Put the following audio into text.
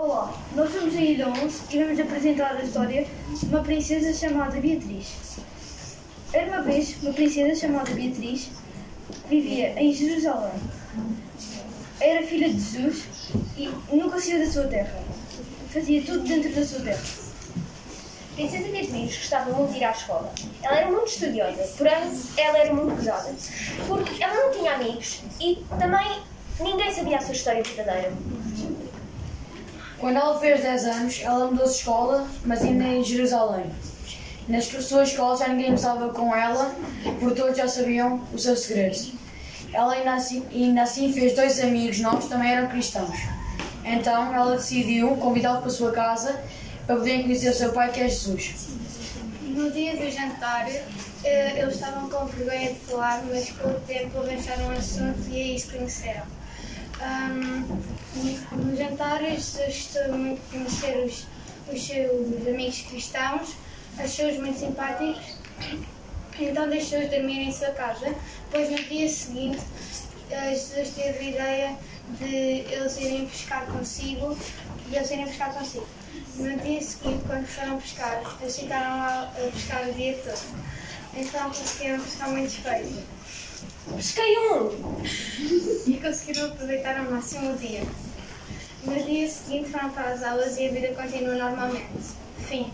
Olá, nós somos a Ilha 11 e vamos apresentar a história de uma princesa chamada Beatriz. Era uma vez uma princesa chamada Beatriz que vivia em Jerusalém. Era filha de Jesus e nunca saiu da sua terra. Fazia tudo dentro da sua terra. Princesa Beatriz gostava muito de ir à escola. Ela era muito estudiosa, porém ela era muito pesada, porque ela não tinha amigos e também ninguém sabia a sua história verdadeira. Quando ela fez 10 anos, ela mudou de escola, mas ainda em Jerusalém. Na sua escola já ninguém gostava com ela, porque todos já sabiam os seus segredos. Ela ainda assim, ainda assim fez dois amigos novos também eram cristãos. Então ela decidiu convidá-lo para a sua casa para poderem conhecer o seu pai, que é Jesus. No dia do jantar, eh, eles estavam com vergonha de falar, mas com o tempo arranjaram um assunto e aí se conheceram. Ahm, Jesus gostou muito de conhecer os, os seus amigos cristãos, achou-os muito simpáticos, então deixou-os dormir em sua casa. Pois no dia seguinte, Jesus teve a ideia de eles irem pescar consigo e eles irem pescar consigo. No dia seguinte, quando foram pescar, eles ficaram lá a pescar o dia todo. Então conseguiram pescar muitos peixes Pesquei um! e conseguiram aproveitar ao máximo o dia. No dia seguinte foram para as aulas e a vida continua normalmente. Fim.